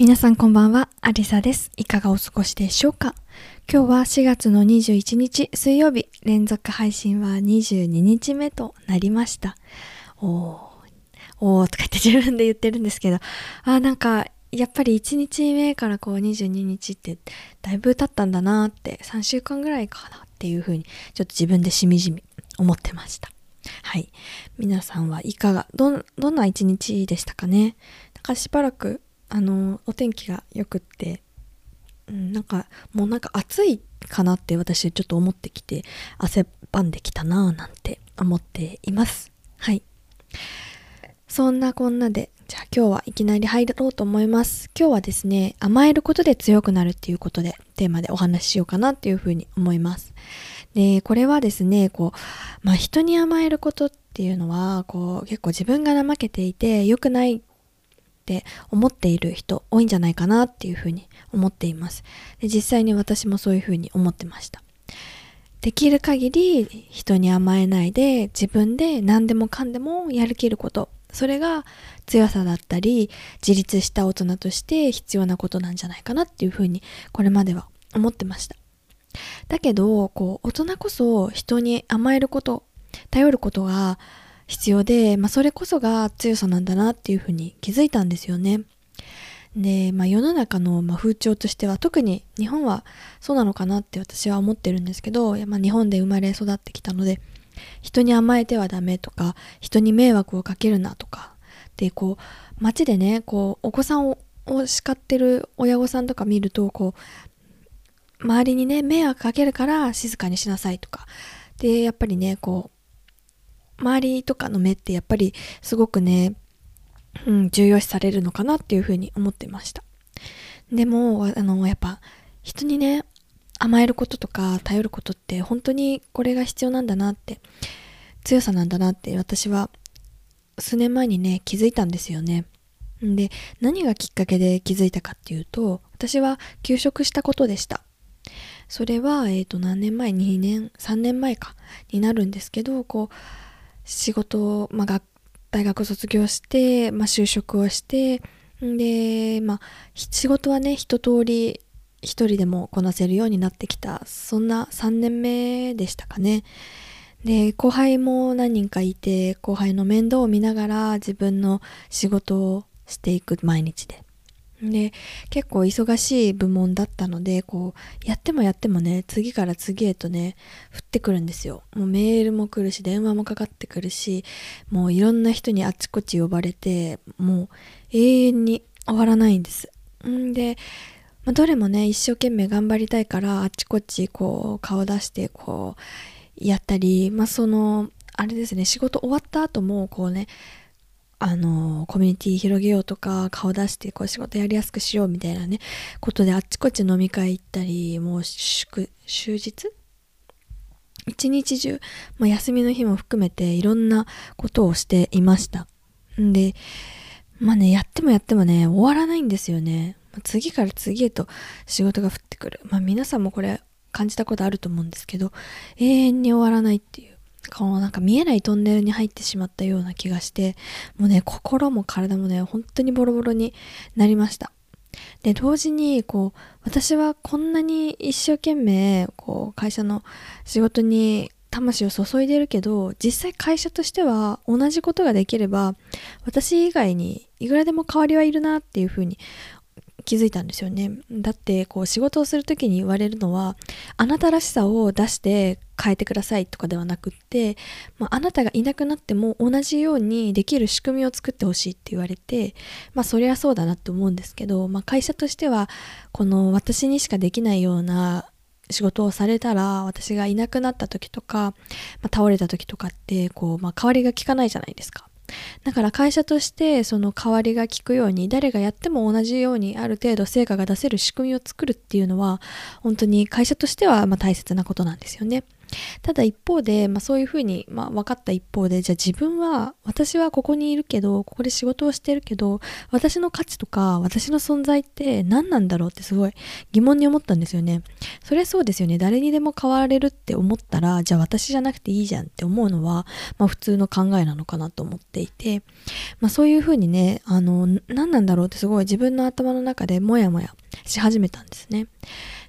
皆さんこんばんは、アリサです。いかがお過ごしでしょうか？今日は4月の21日水曜日、連続配信は22日目となりました。おー、おーとか言って自分で言ってるんですけど、あーなんか、やっぱり1日目からこう22日ってだいぶ経ったんだなって3週間ぐらいかなっていう風にちょっと自分でしみじみ思ってました。はい。皆さんはいかが、どん、どんな一日でしたかね？なんかしばらくあのお天気がよくって、うん、なんかもうなんか暑いかなって私ちょっと思ってきて汗ばんできたなぁなんて思っています。はい。そんなこんなでじゃあ今日はいきなり入ろうと思います。今日はですね甘えることで強くなるっていうことでテーマでお話ししようかなっていうふうに思います。でこれはですねこうまあ人に甘えることっていうのはこう結構自分が怠けていて良くないって思っている人多いんじゃないかなっていうふうに思っています。で実際に私もそういうふうに思ってました。できる限り人に甘えないで自分で何でもかんでもやるきること。それが強さだったり自立した大人として必要なことなんじゃないかなっていうふうにこれまでは思ってました。だけどこう大人こそ人に甘えること頼ることが必要で、まあ、それこそが強さなんだなっていうふうに気づいたんですよね。で、まあ、世の中の風潮としては特に日本はそうなのかなって私は思ってるんですけど、まあ、日本で生まれ育ってきたので人に甘えてはダメとか人に迷惑をかけるなとかでこう街でねこうお子さんを叱ってる親御さんとか見るとこう周りにね迷惑かけるから静かにしなさいとかでやっぱりねこう周りとかの目ってやっぱりすごくね、うん、重要視されるのかなっていうふうに思ってました。でも、あの、やっぱ人にね、甘えることとか頼ることって本当にこれが必要なんだなって、強さなんだなって私は数年前にね、気づいたんですよね。で、何がきっかけで気づいたかっていうと、私は休職したことでした。それは、えっ、ー、と、何年前 ?2 年、3年前か、になるんですけど、こう、仕事を、まあ、大学卒業して、まあ、就職をして、で、まあ、仕事はね、一通り一人でもこなせるようになってきた、そんな3年目でしたかね。で、後輩も何人かいて、後輩の面倒を見ながら自分の仕事をしていく毎日で。で、結構忙しい部門だったので、こう、やってもやってもね、次から次へとね、降ってくるんですよ。もうメールも来るし、電話もかかってくるし、もういろんな人にあちこち呼ばれて、もう永遠に終わらないんです。んで、まあ、どれもね、一生懸命頑張りたいから、あちこちこう、顔出して、こう、やったり、まあ、その、あれですね、仕事終わった後も、こうね、あの、コミュニティ広げようとか、顔出してこう仕事やりやすくしようみたいなね、ことであっちこっち飲み会行ったり、もう祝、終日？一日中、まあ、休みの日も含めていろんなことをしていました。んで、まあね、やってもやってもね、終わらないんですよね。次から次へと仕事が降ってくる。まあ皆さんもこれ感じたことあると思うんですけど、永遠に終わらないっていう。このなんか見えないトンネルに入ってしまったような気がして、もうね、心も体もね、本当にボロボロになりました。で、同時に、こう、私はこんなに一生懸命、こう、会社の仕事に魂を注いでるけど、実際会社としては同じことができれば、私以外にいくらでも代わりはいるなっていうふうに気づいたんですよね。だってこう仕事をする時に言われるのはあなたらしさを出して変えてくださいとかではなくって、まあ、あなたがいなくなっても同じようにできる仕組みを作ってほしいって言われてまあそりゃそうだなって思うんですけど、まあ、会社としてはこの私にしかできないような仕事をされたら私がいなくなった時とか、まあ、倒れた時とかってこう、まあ、代わりが効かないじゃないですか。だから会社としてその代わりが効くように誰がやっても同じようにある程度成果が出せる仕組みを作るっていうのは本当に会社としてはま大切なことなんですよね。ただ一方で、まあ、そういうふうに、まあ、分かった一方でじゃあ自分は私はここにいるけどここで仕事をしてるけど私の価値とか私の存在って何なんだろうってすごい疑問に思ったんですよね。そりゃそうですよね。誰にでも変われるって思ったらじゃあ私じゃなくていいじゃんって思うのは、まあ、普通の考えなのかなと思っていて、まあ、そういうふうにねあの何なんだろうってすごい自分の頭の中でモヤモヤし始めたんですね。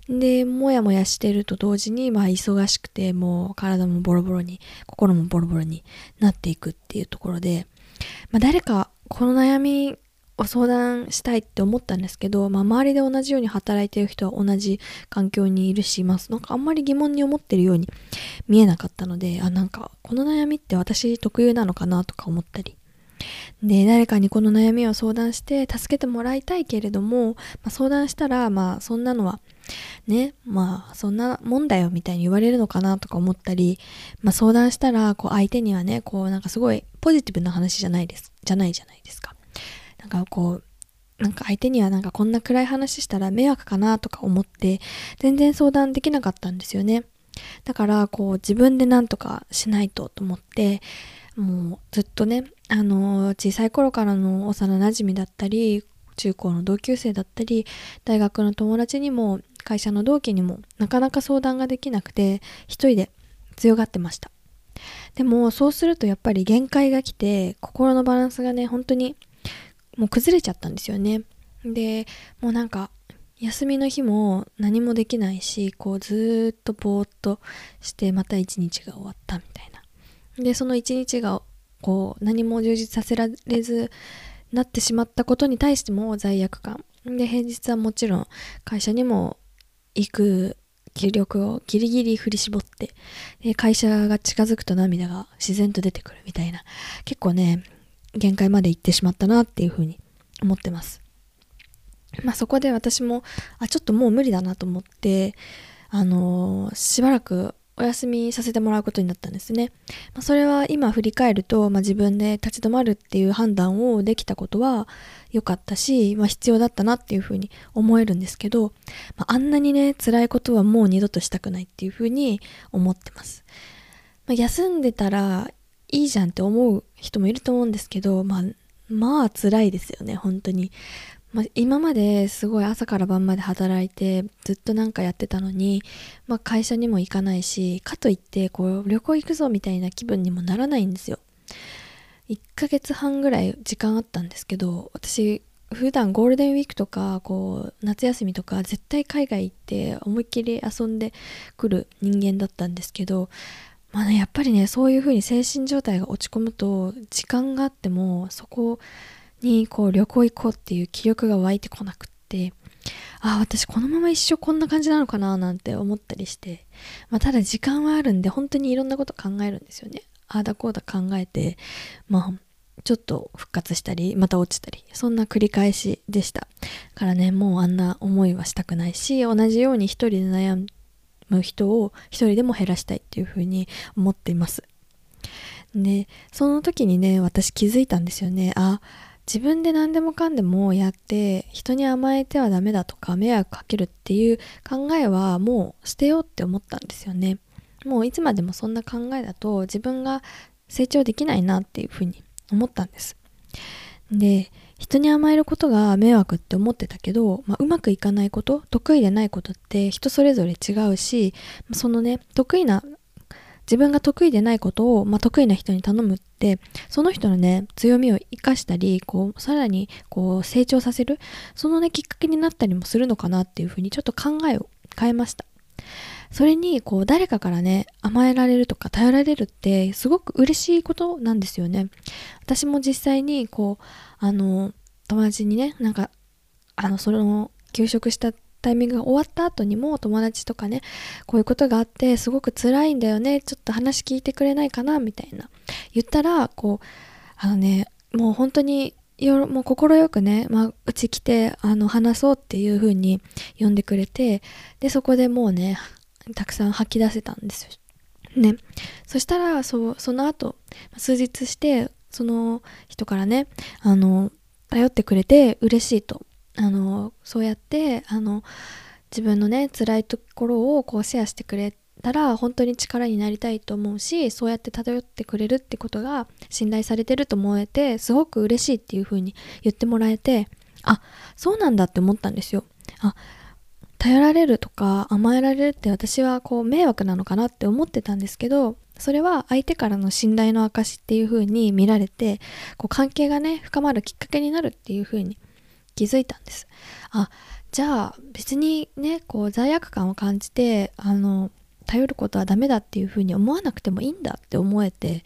で、もやもやしてると同時に、まあ忙しくて、もう体もボロボロに、心もボロボロになっていくっていうところで、まあ誰かこの悩みを相談したいって思ったんですけど、まあ周りで同じように働いてる人は同じ環境にいるし、まあなんかあんまり疑問に思ってるように見えなかったので、あ、なんかこの悩みって私特有なのかなとか思ったり、で、誰かにこの悩みを相談して助けてもらいたいけれども、まあ、相談したら、まあそんなのはね、まあそんなもんだよみたいに言われるのかなとか思ったり、まあ相談したら、こう相手にはね、こうなんかすごいポジティブな話じゃないです、じゃないじゃないですか。なんかこう、なんか相手にはなんかこんな暗い話したら迷惑かなとか思って、全然相談できなかったんですよね。だからこう自分で何とかしないとと思って、もうずっとね、あの小さい頃からの幼馴染だったり、中高の同級生だったり、大学の友達にも会社の同期にもなかなか相談ができなくて一人で強がってました。でもそうするとやっぱり限界が来て心のバランスがね本当にもう崩れちゃったんですよね。でもうなんか休みの日も何もできないしこうずっとぼーっとしてまた一日が終わったみたいな。でその一日がこう何も充実させられずなってしまったことに対しても罪悪感で平日はもちろん会社にも行く気力をギリギリ振り絞って、で会社が近づくと涙が自然と出てくるみたいな、結構ね、限界まで行ってしまったなっていうふうに思ってます。まあそこで私も、あ、ちょっともう無理だなと思って、あのー、しばらくお休みさせてもらうことになったんですね。まあ、それは今振り返ると、まあ、自分で立ち止まるっていう判断をできたことは良かったし、まあ、必要だったなっていうふうに思えるんですけど、まあ、んなにね辛いことはもう二度としたくないっていうふうに思ってます。ま、休んでたらいいじゃんって思う人もいると思うんですけど、まあ、まあ辛いですよね本当に。まあ、今まですごい朝から晩まで働いてずっとなんかやってたのに、まあ、会社にも行かないしかといってこう旅行行くぞみたいな気分にもならないんですよ。1ヶ月半ぐらい時間あったんですけど私普段ゴールデンウィークとかこう夏休みとか絶対海外行って思いっきり遊んでくる人間だったんですけどまあねやっぱりねそういう風に精神状態が落ち込むと時間があってもそこをにこう旅行行こうっていう気力が湧いてこなくってああ私このまま一生こんな感じなのかななんて思ったりして、まあ、ただ時間はあるんで本当にいろんなこと考えるんですよね。ああだこうだ考えてまあちょっと復活したりまた落ちたりそんな繰り返しでした。からねもうあんな思いはしたくないし同じように一人で悩む人を一人でも減らしたいっていうふうに思っています。でその時にね私気づいたんですよね。あ自分で何でもかんでもやって人に甘えてはダメだとか迷惑かけるっていう考えはもう捨てようって思ったんですよね。もういつまでもそんな考えだと自分が成長できないなっていうふうに思ったんです。で人に甘えることが迷惑って思ってたけど、まあ、うまくいかないこと得意でないことって人それぞれ違うしそのね得意な自分が得意でないことを、まあ、得意な人に頼むってその人のね強みを生かしたりこうさらにこう成長させるそのねきっかけになったりもするのかなっていうふうにちょっと考えを変えました。それにこう誰かからね甘えられるとか頼られるってすごく嬉しいことなんですよね。私も実際にこうあの友達にねなんかあのその休職したタイミングが終わった後にも友達とかねこういうことがあってすごく辛いんだよねちょっと話聞いてくれないかなみたいな。言ったらこうあのねもう本当によもう快くね、まあ、うち来てあの話そうっていう風に呼んでくれてでそこでもうねたくさん吐き出せたんですよ。ね。そしたらそうその後数日してその人からねあの頼ってくれて嬉しいと。あのそうやってあの自分のね辛いところをこうシェアしてくれたら本当に力になりたいと思うしそうやって漂ってくれるってことが信頼されてると思えてすごく嬉しいっていう風に言ってもらえてあそうなんだって思ったんですよ。あ頼られるとか甘えられるって私はこう迷惑なのかなって思ってたんですけどそれは相手からの信頼の証っていう風に見られてこう関係がね深まるきっかけになるっていう風に気づいたんです。あじゃあ別にねこう罪悪感を感じてあの頼ることはダメだっていう風に思わなくてもいいんだって思えて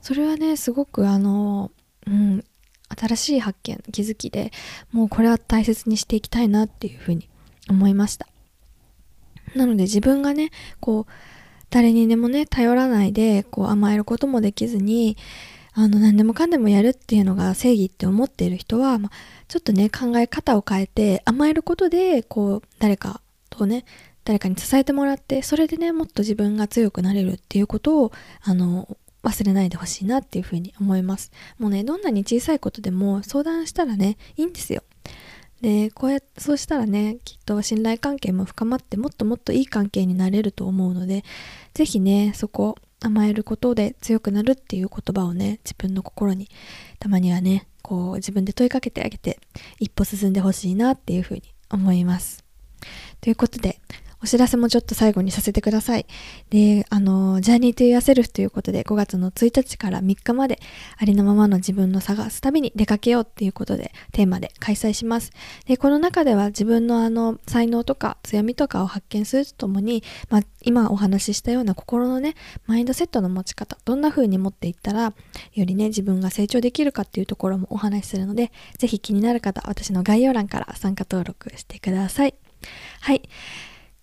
それはねすごくあのうん新しい発見気づきでもうこれは大切にしていきたいなっていう風に思いました。なので自分がねこう誰にでもね頼らないでこう甘えることもできずにあの何でもかんでもやるっていうのが正義って思っている人は、まあ、ちょっとね考え方を変えて甘えることでこう誰かとね誰かに支えてもらってそれでねもっと自分が強くなれるっていうことをあの忘れないでほしいなっていうふうに思います。もうねどんなに小さいことでも相談したらねいいんですよ。でこうやってそうしたらねきっと信頼関係も深まってもっともっといい関係になれると思うので是非ねそこ甘えることで強くなるっていう言葉をね自分の心にたまにはねこう自分で問いかけてあげて一歩進んでほしいなっていうふうに思います。ということでお知らせもちょっと最後にさせてください。で、あの、ジャーニートゥーヤセルフということで5月の1日から3日までありのままの自分の探す旅に出かけようっていうことでテーマで開催します。で、この中では自分のあの才能とか強みとかを発見するとともに、まあ、今お話ししたような心のね、マインドセットの持ち方、どんな風に持っていったらよりね、自分が成長できるかっていうところもお話しするので、ぜひ気になる方、私の概要欄から参加登録してください。はい。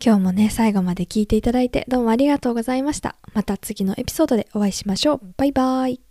今日もね、最後まで聞いていただいてどうもありがとうございました。また次のエピソードでお会いしましょう。バイバーイ。